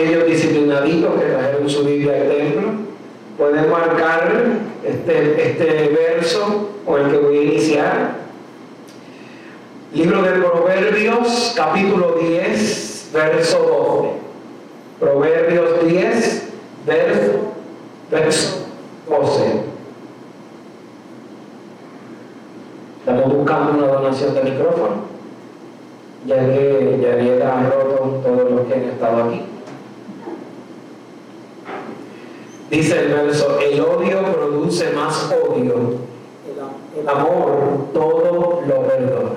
aquellos disciplinaditos que trajeron su Biblia al templo, pueden marcar este, este verso con el que voy a iniciar. Libro de Proverbios, capítulo 10, verso 12. Proverbios 10, verso, verso 12. Estamos buscando una donación de micrófono, ya que ya ha roto todos los que han estado aquí. Dice el verso, el odio produce más odio, el amor todo lo perdona.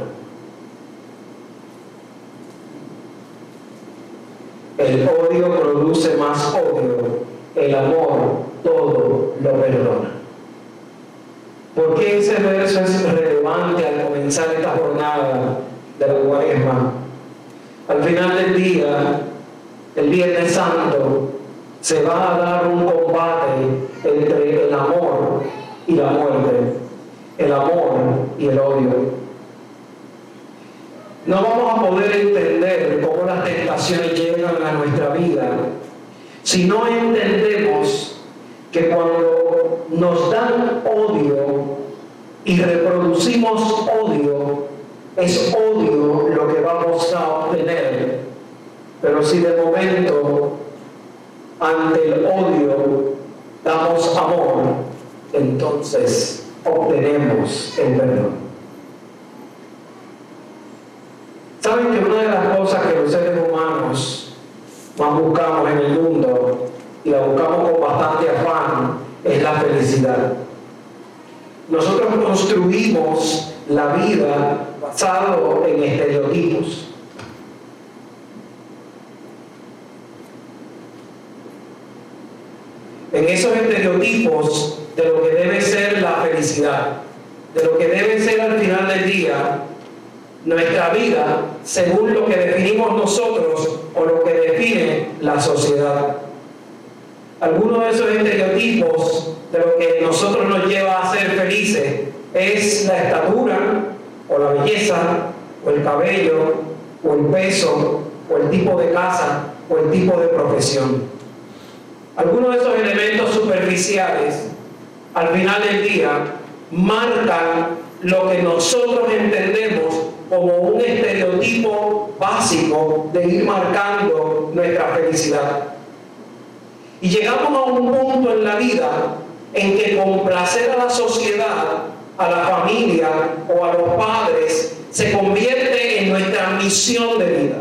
El odio produce más odio, el amor todo lo perdona. ¿Por qué ese verso es relevante al comenzar esta jornada de la cuaresma? Al final del día, el Viernes Santo, se va a dar un combate entre el amor y la muerte, el amor y el odio. No vamos a poder entender cómo las tentaciones llegan a nuestra vida si no entendemos que cuando nos dan odio y reproducimos odio, es odio lo que vamos a obtener. Pero si de momento ante el odio damos amor, entonces obtenemos el perdón. ¿Saben que una de las cosas que los seres humanos más buscamos en el mundo y la buscamos con bastante afán es la felicidad. Nosotros construimos la vida basado en estereotipos. En esos estereotipos de lo que debe ser la felicidad, de lo que debe ser al final del día nuestra vida según lo que definimos nosotros o lo que define la sociedad. Algunos de esos estereotipos de lo que nosotros nos lleva a ser felices es la estatura o la belleza o el cabello o el peso o el tipo de casa o el tipo de profesión. Algunos de esos elementos superficiales al final del día marcan lo que nosotros entendemos como un estereotipo básico de ir marcando nuestra felicidad. Y llegamos a un punto en la vida en que complacer a la sociedad, a la familia o a los padres se convierte en nuestra misión de vida.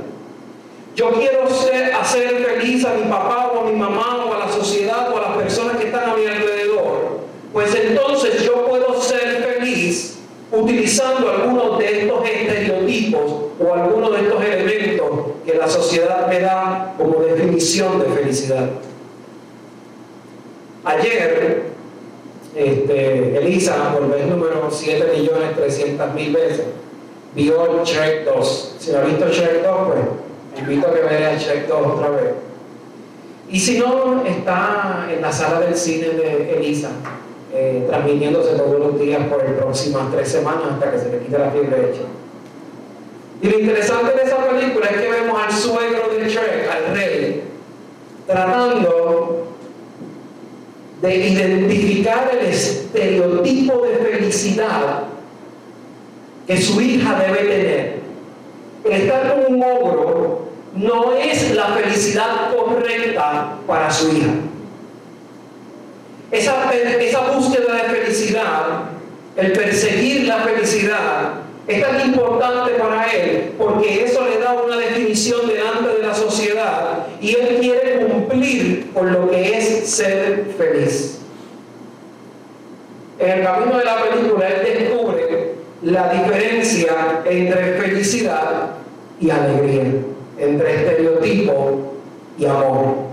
Yo quiero hacer feliz a mi papá o a mi mamá sociedad o a las personas que están a mi alrededor. Pues entonces yo puedo ser feliz utilizando algunos de estos estereotipos o algunos de estos elementos que la sociedad me da como definición de felicidad. Ayer, este, Elisa, por vez número 7.300.000 veces, vio Shrek 2. Si no ha visto Shrek 2, pues invito a que vea Shrek 2 otra vez. Y si no, está en la sala del cine de Elisa, eh, transmitiéndose todos los días por las próximas tres semanas hasta que se le quite la fiebre hecha. Y lo interesante de esa película es que vemos al suegro de Shrek, al rey, tratando de identificar el estereotipo de felicidad que su hija debe tener. El estar con un ogro no es la felicidad correcta para su hija. Esa, esa búsqueda de felicidad, el perseguir la felicidad, es tan importante para él porque eso le da una definición delante de la sociedad y él quiere cumplir con lo que es ser feliz. En el camino de la película él descubre la diferencia entre felicidad y alegría, entre estereotipo y amor.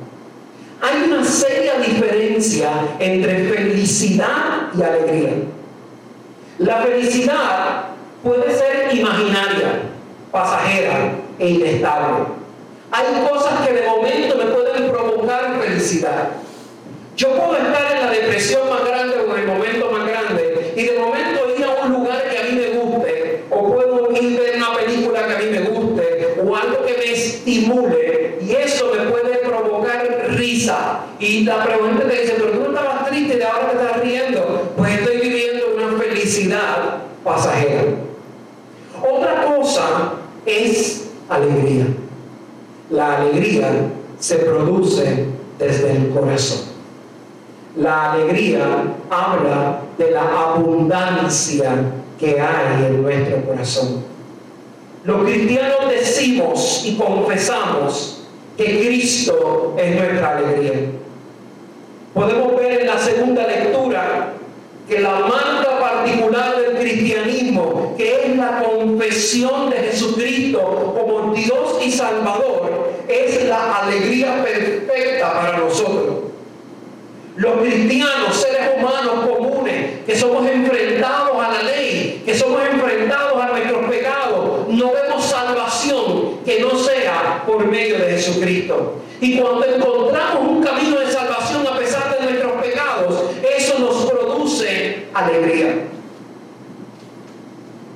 Hay una seria diferencia entre felicidad y alegría. La felicidad puede ser imaginaria, pasajera e inestable. Hay cosas que de momento me pueden provocar felicidad. Yo puedo estar en la depresión más grande o en el momento más grande y de momento ir a un lugar que a mí me guste o puedo ir a ver una película que a mí me guste o algo que me y eso me puede provocar la pregunta te dice, pero tú no estabas triste y ahora te estás riendo. Pues estoy viviendo una felicidad pasajera. Otra cosa es alegría. La alegría se produce desde el corazón. La alegría habla de la abundancia que hay en nuestro corazón. Los cristianos decimos y confesamos que Cristo es nuestra alegría. Podemos ver en la segunda lectura que la marca particular del cristianismo, que es la confesión de Jesucristo como Dios y Salvador, es la alegría perfecta para nosotros. Los cristianos, seres humanos comunes, que somos enfrentados a la ley, que somos enfrentados a nuestros pecados, no vemos salvación que no sea por medio de Jesucristo. Y cuando encontramos un camino de salvación a pesar de nuestros pecados, eso nos produce alegría.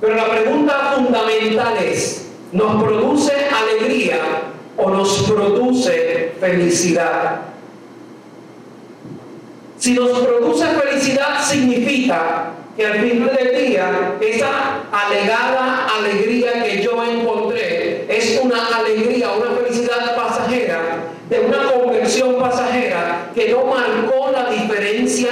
Pero la pregunta fundamental es, ¿nos produce alegría o nos produce felicidad? Si nos produce felicidad significa que al final del día esa alegada alegría que yo encontré es una alegría, una felicidad pasajera, de una conversión pasajera que no marcó la diferencia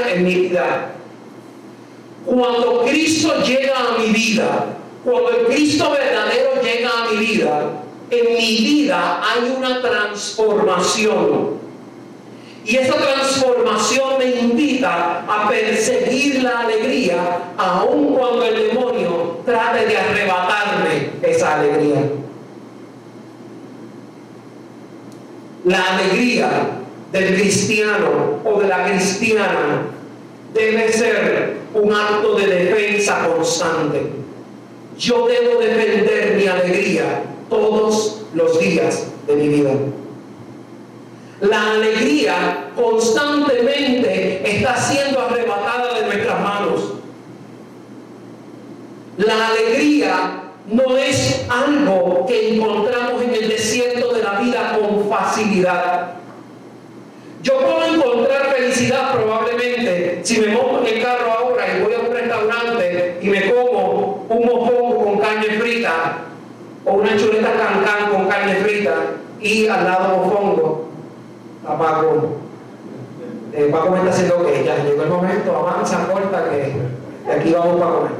Cuando Cristo llega a mi vida, cuando el Cristo verdadero llega a mi vida, en mi vida hay una transformación y esa transformación me invita a perseguir la alegría, aun cuando el demonio trate de arrebatarme esa alegría. La alegría del cristiano o de la cristiana debe ser un acto de defensa constante. Yo debo defender mi alegría todos los días de mi vida. La alegría constantemente está siendo arrebatada de nuestras manos. La alegría no es algo que encontramos en el desierto de la vida con facilidad. Yo puedo encontrar felicidad probablemente si me monto en el carro ahora y voy a un restaurante y me como un mofongo con carne frita o una chuleta cancán con carne frita y al lado mofongo a Paco. Eh, Paco me está haciendo que ya llegó el momento, avanza, corta, que aquí vamos para comer.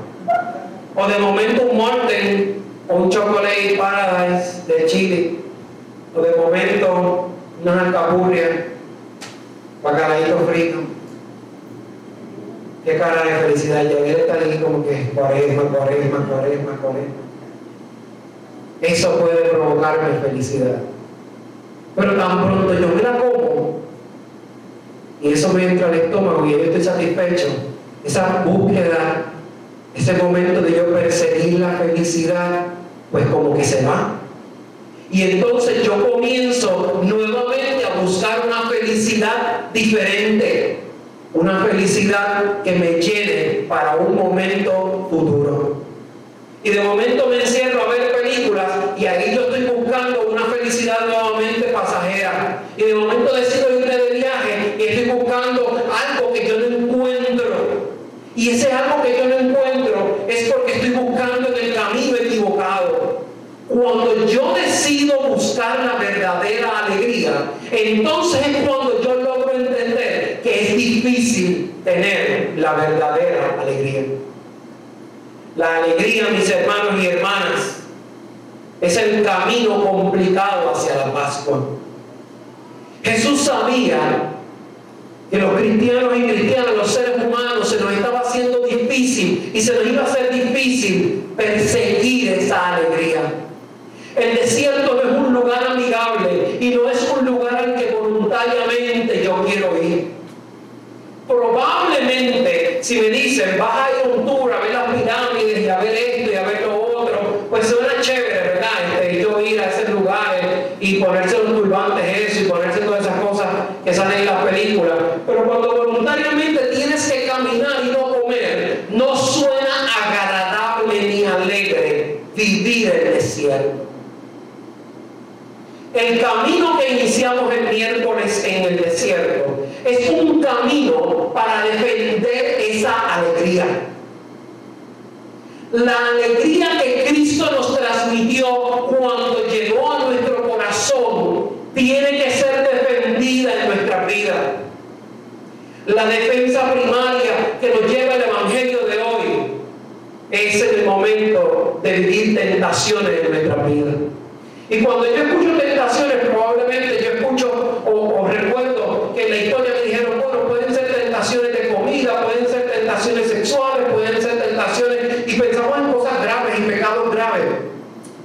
O de momento un Morten o un Chocolate Paradise de Chile. O de momento una alcapurria, bacalaíto frito. Qué cara de felicidad. Y él está ahí como que cuaresma, cuaresma, cuaresma, cuaresma. Eso puede provocarme felicidad. Pero tan pronto yo me la como y eso me entra al estómago y yo estoy satisfecho, esa búsqueda, ese momento de yo perseguir la felicidad, pues como que se va. Y entonces yo comienzo nuevamente a buscar una felicidad diferente, una felicidad que me llene para un momento futuro. Y de momento me encierro a ver películas y ahí yo estoy buscando una felicidad nuevamente pasajera. Y de momento decido irme de viaje y estoy buscando algo que yo no encuentro. Y ese algo que yo no encuentro es porque estoy buscando en el camino equivocado. Cuando yo decido buscar la verdadera alegría, entonces es cuando difícil tener la verdadera alegría. La alegría, mis hermanos y hermanas, es el camino complicado hacia la Pascua. Jesús sabía que los cristianos y cristianas, los seres humanos, se nos estaba haciendo difícil y se nos iba a hacer difícil perseguir esa alegría. El desierto no es un lugar amigable y no es un lugar al que voluntariamente yo quiero ir. Probablemente, si me dicen, vas a ir a tour a ver las pirámides y a ver esto y a ver lo otro, pues suena chévere, ¿verdad? Este, yo ir a esos lugares y ponerse los turbantes eso y ponerse todas esas cosas que salen en las películas. Pero cuando voluntariamente tienes que caminar y no comer, no suena agradable ni alegre vivir el desierto. El camino que iniciamos el miércoles en el desierto es un camino para defender esa alegría. La alegría que Cristo nos transmitió cuando llegó a nuestro corazón tiene que ser defendida en nuestra vida. La defensa primaria que nos lleva el Evangelio de hoy es el momento de vivir tentaciones en nuestra vida. Y cuando yo escucho tentaciones, probablemente yo escucho o, recuerdo que en la historia me dijeron, bueno, pueden ser tentaciones de comida, pueden ser tentaciones sexuales, pueden ser tentaciones, y pensamos en cosas graves y pecados graves.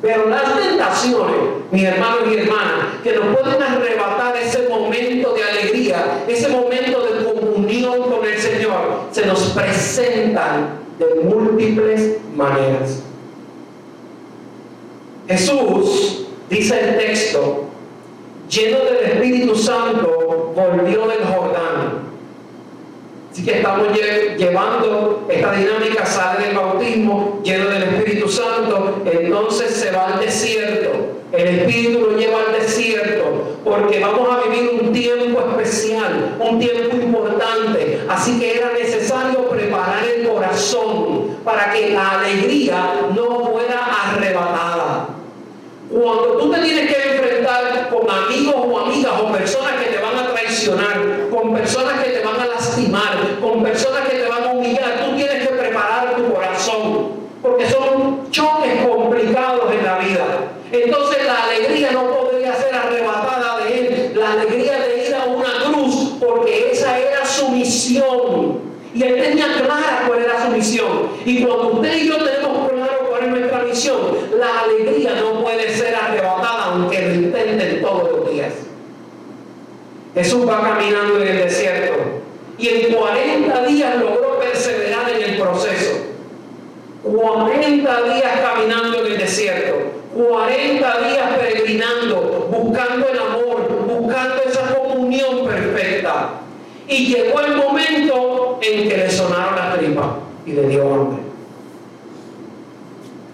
Pero las tentaciones, mis hermanos y hermanas, que nos pueden arrebatar ese momento de alegría, ese momento de comunión con el Señor, se nos presentan de múltiples maneras. Jesús Dice el texto, lleno del Espíritu Santo, volvió del Jordán. Así que estamos llevando esta dinámica, sale del bautismo, lleno del Espíritu Santo, entonces se va al desierto. El Espíritu lo lleva al desierto porque vamos a vivir un tiempo especial, un tiempo importante. Así que era necesario preparar el corazón para que la alegría no fuera arrebatada. Cuando tú te tienes que enfrentar con amigos o amigas o personas que te van a traicionar, con personas que te van a lastimar, con personas que te van a humillar, tú tienes que preparar tu corazón, porque son choques complicados en la vida. Entonces la alegría no podría ser arrebatada de él, la alegría de ir a una cruz, porque esa era su misión. Y él tenía clara cuál era su misión. Y cuando usted y yo tenemos claro cuál es nuestra misión, la alegría no puede ser arrebatada aunque lo intenten todos los días. Jesús va caminando en el desierto y en 40 días logró perseverar en el proceso. 40 días caminando en el desierto, 40 días peregrinando, buscando el amor, buscando esa comunión perfecta. Y llegó el momento en que le sonaron las tripas y le dio hambre.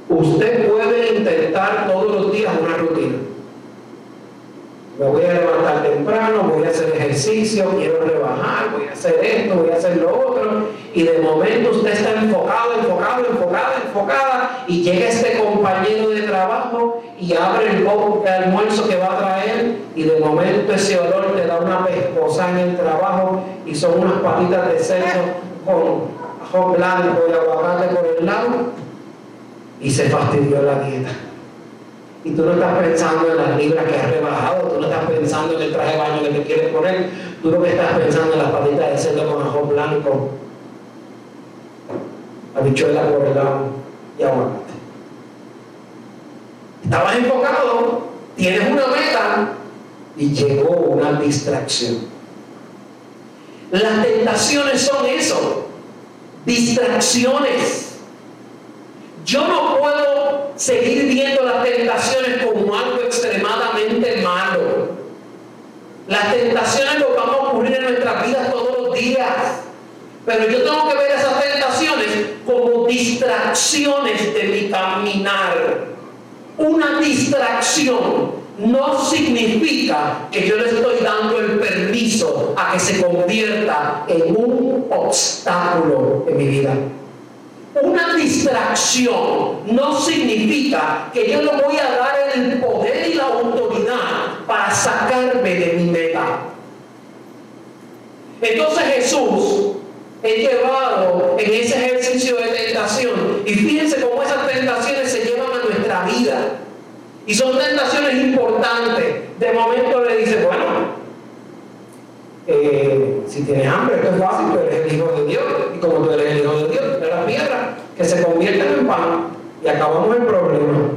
Usted puede intentar todos los días una rutina. Me voy a levantar temprano, voy a hacer ejercicio, quiero rebajar, voy a hacer esto, voy a hacer lo otro. Y de momento usted está enfocado, enfocado, enfocada, enfocada. Y llega este compañero de trabajo y abre el de almuerzo que va a traer. Y de momento ese olor te da una pescosa en el trabajo y son unas patitas de cerdo con ajo blanco y aguacate por el lado y se fastidió la dieta. Y tú no estás pensando en las libras que has rebajado, tú no estás pensando en el traje de baño que te quieres poner, tú lo que estás pensando en las patitas de cerdo con ajo blanco, habichuela por el lado y aguacate. Estabas enfocado, tienes una meta y llegó una distracción. Las tentaciones son eso, distracciones. Yo no puedo seguir viendo las tentaciones como algo extremadamente malo. Las tentaciones nos van a ocurrir en nuestras vidas todos los días. Pero yo tengo que ver esas tentaciones como distracciones de mi caminar. Una distracción no significa que yo le estoy dando el permiso a que se convierta en un obstáculo en mi vida. Una distracción no significa que yo le voy a dar el poder y la autoridad para sacarme de mi meta. Entonces Jesús es llevado en ese ejercicio de tentación. Y fíjense cómo esas tentaciones se llevan vida. Y son tentaciones importantes. De momento le dice, bueno, eh, si tienes hambre, esto es fácil, tú eres el Hijo de Dios. Y como tú eres el Hijo de Dios, de las piedras que se convierten en pan y acabamos el problema.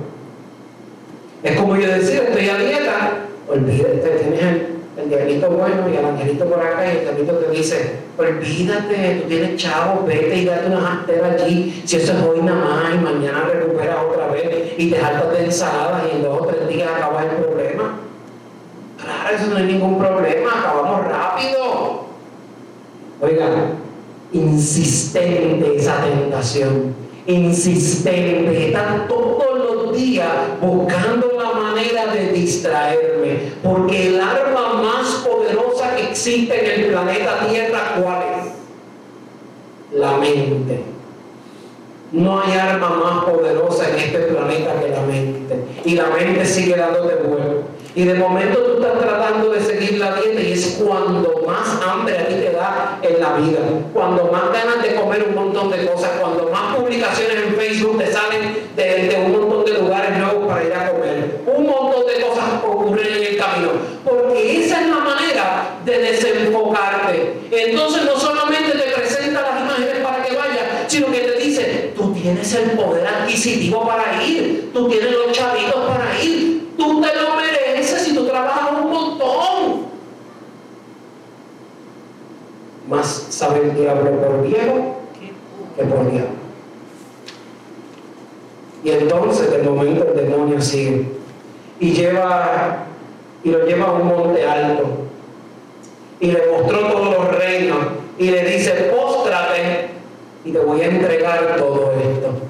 Es como yo decía, estoy a dieta, olvídate, tienes el, diablito bueno y el angelito por acá y el diablito te dice, olvídate, tú tienes chavo, vete y date unas anteras allí, si eso es hoy nada más y mañana recuperas otra vez y te saltas de ensalada y en dos o tres días acabas el problema. Claro, eso no hay ningún problema, acabamos rápido. Oiga, insistente esa tentación, insistente, están todos los días buscando la manera de distraerme, porque el arma existe en el planeta Tierra, ¿cuál es? La mente. No hay arma más poderosa en este planeta que la mente. Y la mente sigue dándote vuelo. Y de momento tú estás tratando de seguir la dieta y es cuando más hambre a ti te da en la vida, cuando más ganas de comer un montón de cosas, cuando más publicaciones en Facebook te salen de, un montón de lugares nuevos para ir a comer. Un montón de cosas ocurren en el camino, porque esa es la manera de desenfocarte. Entonces no solamente te presenta las imágenes para que vayas, sino que te dice, tú tienes el poder adquisitivo para ir, tú tienes los chavitos para ir, tú te lo mereces y tú trabajas un montón. Más sabe el diablo por viejo que por diablo. Y entonces de momento el demonio sigue y lleva y lo lleva a un monte alto y le mostró todos los reinos y le dice, póstrate y te voy a entregar todo esto.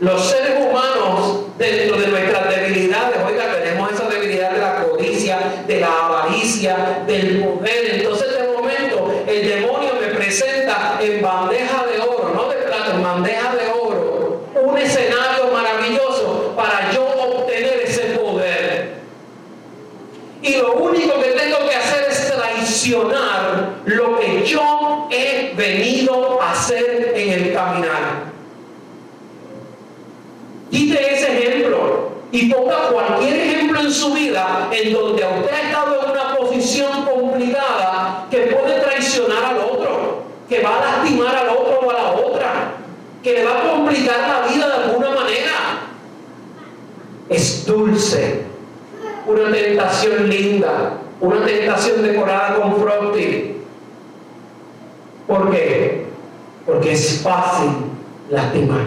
Los seres humanos, dentro de nuestras debilidades, oiga, tenemos esa debilidad de la codicia, de la avaricia, del poder. Entonces, de momento, el demonio me presenta en bandeja de oro, no de plata, en bandeja de oro, un escenario maravilloso para yo obtener ese poder. Y lo único que tengo que hacer es traicionar lo que yo he venido a hacer en el caminar. Quite ese ejemplo y ponga cualquier ejemplo en su vida en donde usted ha estado en una posición complicada que puede traicionar al otro, que va a lastimar al otro o a la otra, que le va a complicar la vida de alguna manera. Es dulce, una tentación linda, una tentación decorada con frosting. ¿Por qué? Porque es fácil lastimar.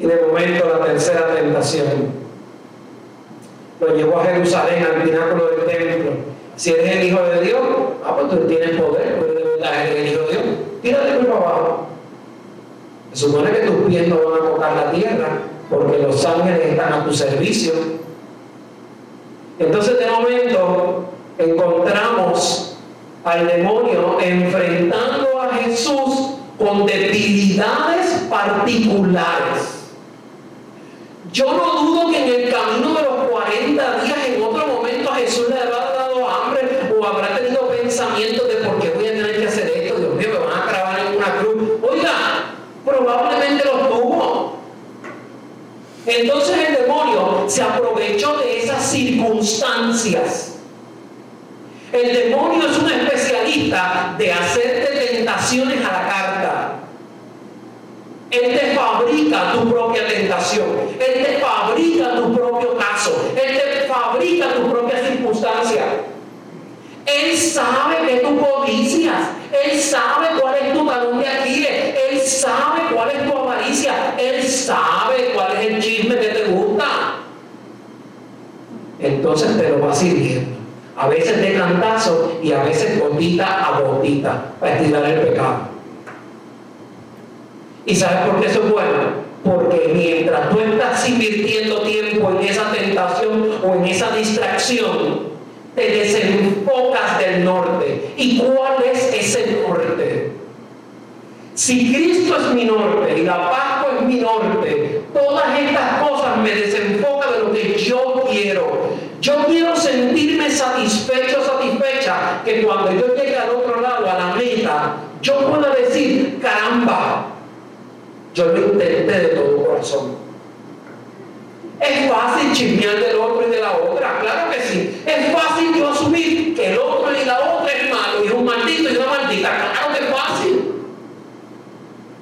Y de momento la tercera tentación lo llevó a Jerusalén, al pináculo del templo. Si eres el Hijo de Dios, ah, pues tú tienes poder, pero eres el Hijo de Dios. Tírate por abajo. Se supone que tus pies no van a tocar la tierra, porque los ángeles están a tu servicio. Entonces de momento encontramos al demonio enfrentando a Jesús con debilidades particulares. Yo no dudo que en el camino de los 40 días, en otro momento, a Jesús le habrá dado hambre o habrá tenido pensamientos de por qué voy a tener que hacer esto, Dios mío, me van a clavar en una cruz. Oiga, probablemente los tuvo. Entonces el demonio se aprovechó de esas circunstancias. El demonio es un especialista de hacerte tentaciones a la carta. Él te fabrica tu propia tentación. Él te fabrica tu propio Él te fabrica tu propia circunstancia. Él sabe que tú codicias. Él sabe cuál es tu talón de Aquiles. Él sabe cuál es tu avaricia. Él sabe cuál es el chisme que te gusta. Entonces te lo va sirviendo. A veces de cantazo y a veces gotita a gotita para estirar el pecado. ¿Y sabes por qué eso es bueno? Porque mientras tú estás invirtiendo tiempo en esa tentación o en esa distracción, te desenfocas del norte. ¿Y cuál es ese norte? Si Cristo es mi norte y la Pascua es mi norte, todas estas cosas me desenfocan de lo que yo quiero. Yo quiero sentirme satisfecho, satisfecha, que cuando yo llegue al otro lado, a la meta, yo pueda decir, caramba, yo lo intenté de todo corazón. Es fácil chismear del otro y de la otra, claro que sí. Es fácil yo asumir que el otro y la otra es malo y es un maldito y una maldita, claro que es fácil.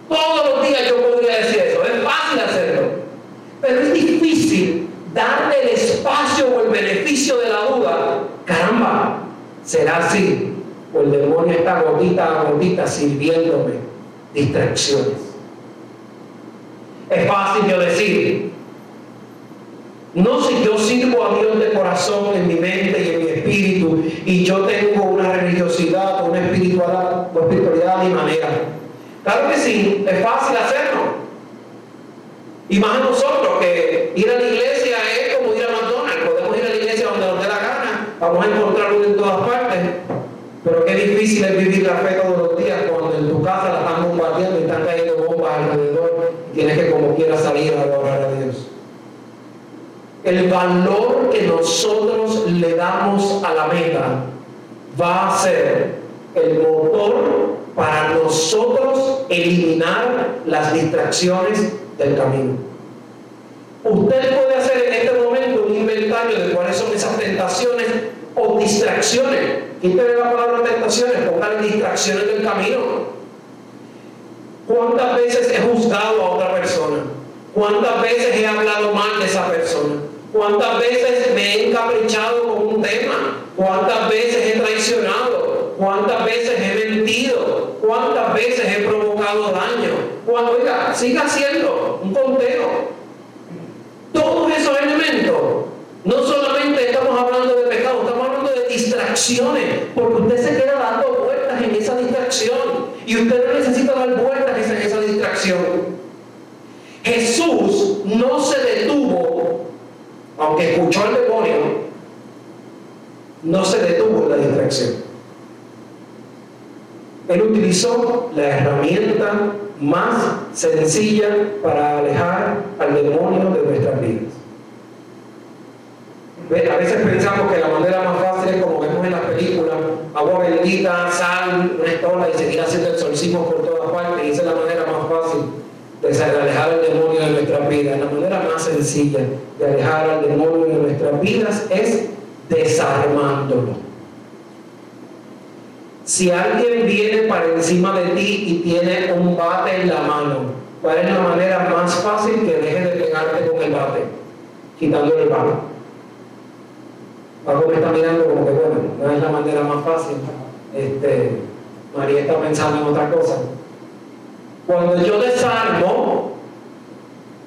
Todos los días yo podría decir eso, es fácil hacerlo. Pero es difícil darle el espacio o el beneficio de la duda. Caramba, será así. O el demonio está gotita a gotita sirviéndome distracciones. Es fácil yo decir, no si yo sirvo a Dios de corazón en mi mente y en mi espíritu y yo tengo una religiosidad o una espiritualidad, o espiritualidad a mi manera. Claro que sí, es fácil hacerlo. Y más a nosotros que que ir a la iglesia es como ir a McDonald's. Podemos ir a la iglesia donde nos dé la gana. Vamos a encontrarlo en todas partes. Pero qué difícil es vivir la fe todos los días cuando en tu casa la están bombardeando y están cayendo bombas alrededor. Tienes que como quiera salir a adorar a Dios. El valor que nosotros le damos a la meta va a ser el motor para nosotros eliminar las distracciones del camino. Usted puede hacer en este momento un inventario de cuáles son esas tentaciones o distracciones. Quítale la palabra tentaciones, póngale distracciones del camino. ¿Cuántas veces he juzgado a otra persona? ¿Cuántas veces he hablado mal de esa persona? ¿Cuántas veces me he encaprichado con un tema? ¿Cuántas veces he traicionado? ¿Cuántas veces he mentido? ¿Cuántas veces he provocado daño? Cuando, oiga, siga haciendo un conteo. Todos esos elementos, no solamente estamos hablando de pecado, estamos hablando de distracciones, porque usted se queda dando vueltas en esa distracción y usted no necesita dar Jesús no se detuvo, aunque escuchó al demonio, no se detuvo en la distracción. Él utilizó la herramienta más sencilla para alejar al demonio de nuestras vidas. A veces pensamos que la manera más fácil es como vemos en las películas, agua bendita, sal, una estola y seguir haciendo exorcismos por todas partes. Y es la manera de alejar al demonio de nuestras vidas. La manera más sencilla de alejar al demonio de nuestras vidas es desarmándolo. Si alguien viene para encima de ti y tiene un bate en la mano, ¿cuál es la manera más fácil que deje de pegarte con el bate? Quitándole el bate. Paco me está mirando como que bueno, no es la manera más fácil. Este, María está pensando en otra cosa. Cuando yo desarmo,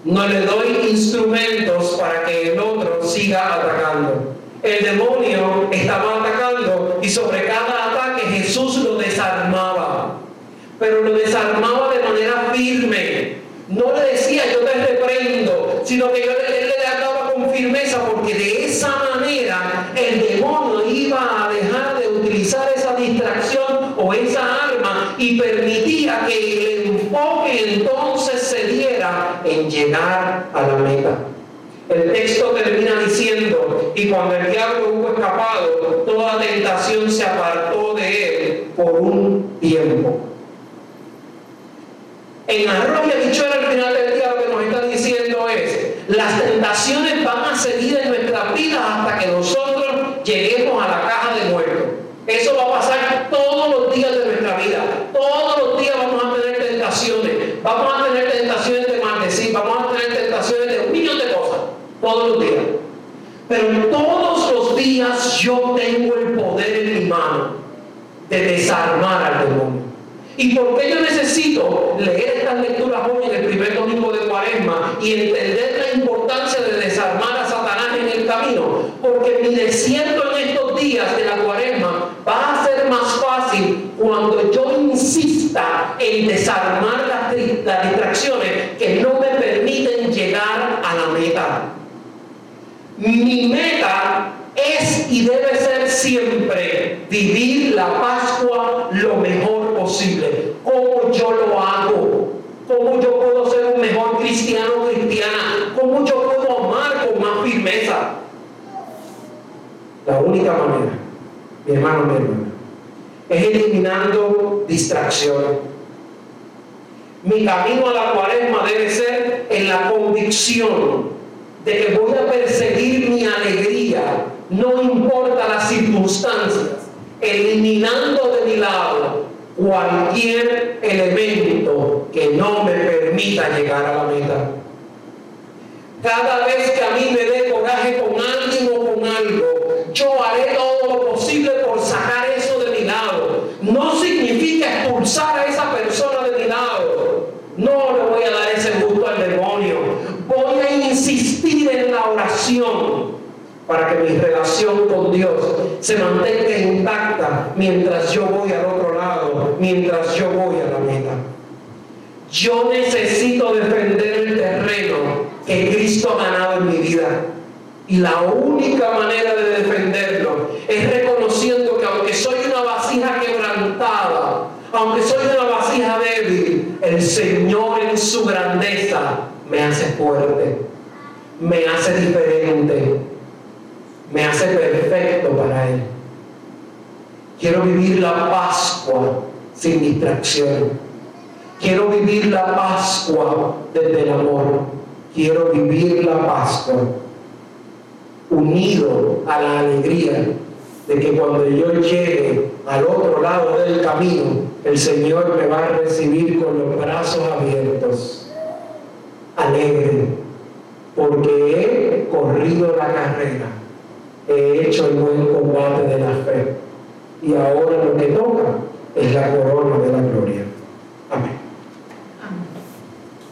no le doy instrumentos para que el otro siga atacando. El demonio estaba atacando y sobre cada ataque Jesús lo desarmaba. Pero lo desarmaba de manera firme. No le decía yo te reprendo, sino que yo le, le ataba con firmeza porque de esa manera el demonio iba a dejar de utilizar esa distracción o esa arma y permitía que el entonces se diera en llegar a la meta. El texto termina diciendo, y cuando el diablo hubo escapado, toda tentación se apartó de él por un tiempo. En arroyo y dicho al final del día lo que nos está diciendo es, las tentaciones van a seguir en nuestra vida hasta que nosotros lleguemos a la caja de muertos. Eso va a pasar todos los días de nuestra vida. Todos los días vamos a tener tentaciones. Vamos a tener tentaciones de maldecir. Vamos a tener tentaciones de un millón de cosas todos los días. Pero todos los días yo tengo el poder en mi mano de desarmar al demonio. ¿Y por qué yo necesito leer estas lecturas hoy en el primer domingo de Cuaresma y entender la importancia de desarmar a Satanás en el camino? Porque mi desierto en estos días de la Cuaresma va a ser más fácil cuando yo insista en desarmar las, las distracciones que no me permiten llegar a la meta. Mi meta es y debe ser siempre vivir la Pascua lo mejor posible. ¿Cómo yo lo hago? ¿Cómo yo puedo ser un mejor cristiano o cristiana? ¿Cómo yo puedo amar con más firmeza? La única manera, mi hermano, mi hermana, es eliminando distracciones. Mi camino a la cuaresma debe ser en la convicción de que voy a perseguir mi alegría, no importa las circunstancias, eliminando de mi lado cualquier elemento que no me permita llegar a la meta. Cada vez que a mí me dé coraje con alguien o con algo, yo haré todo lo posible por sacar eso de mi lado. No significa expulsar a esa persona de mi lado. No le voy a dar ese gusto al demonio. Voy a insistir en la oración para que mi relación con Dios se mantenga intacta mientras yo voy al otro lado, mientras yo voy a la meta. Yo necesito defender el terreno que Cristo ha ganado en Y la única manera de defenderlo es reconociendo que aunque soy una vasija quebrantada, aunque soy una vasija débil, el Señor en su grandeza me hace fuerte, me hace diferente, me hace perfecto para Él. Quiero vivir la Pascua sin distracción. Quiero vivir la Pascua desde el amor. Quiero vivir la Pascua unido a la alegría de que cuando yo llegue al otro lado del camino, el Señor me va a recibir con los brazos abiertos, alegre, porque he corrido la carrera, he hecho el buen combate de la fe, y ahora lo que toca es la corona de la gloria. Amén.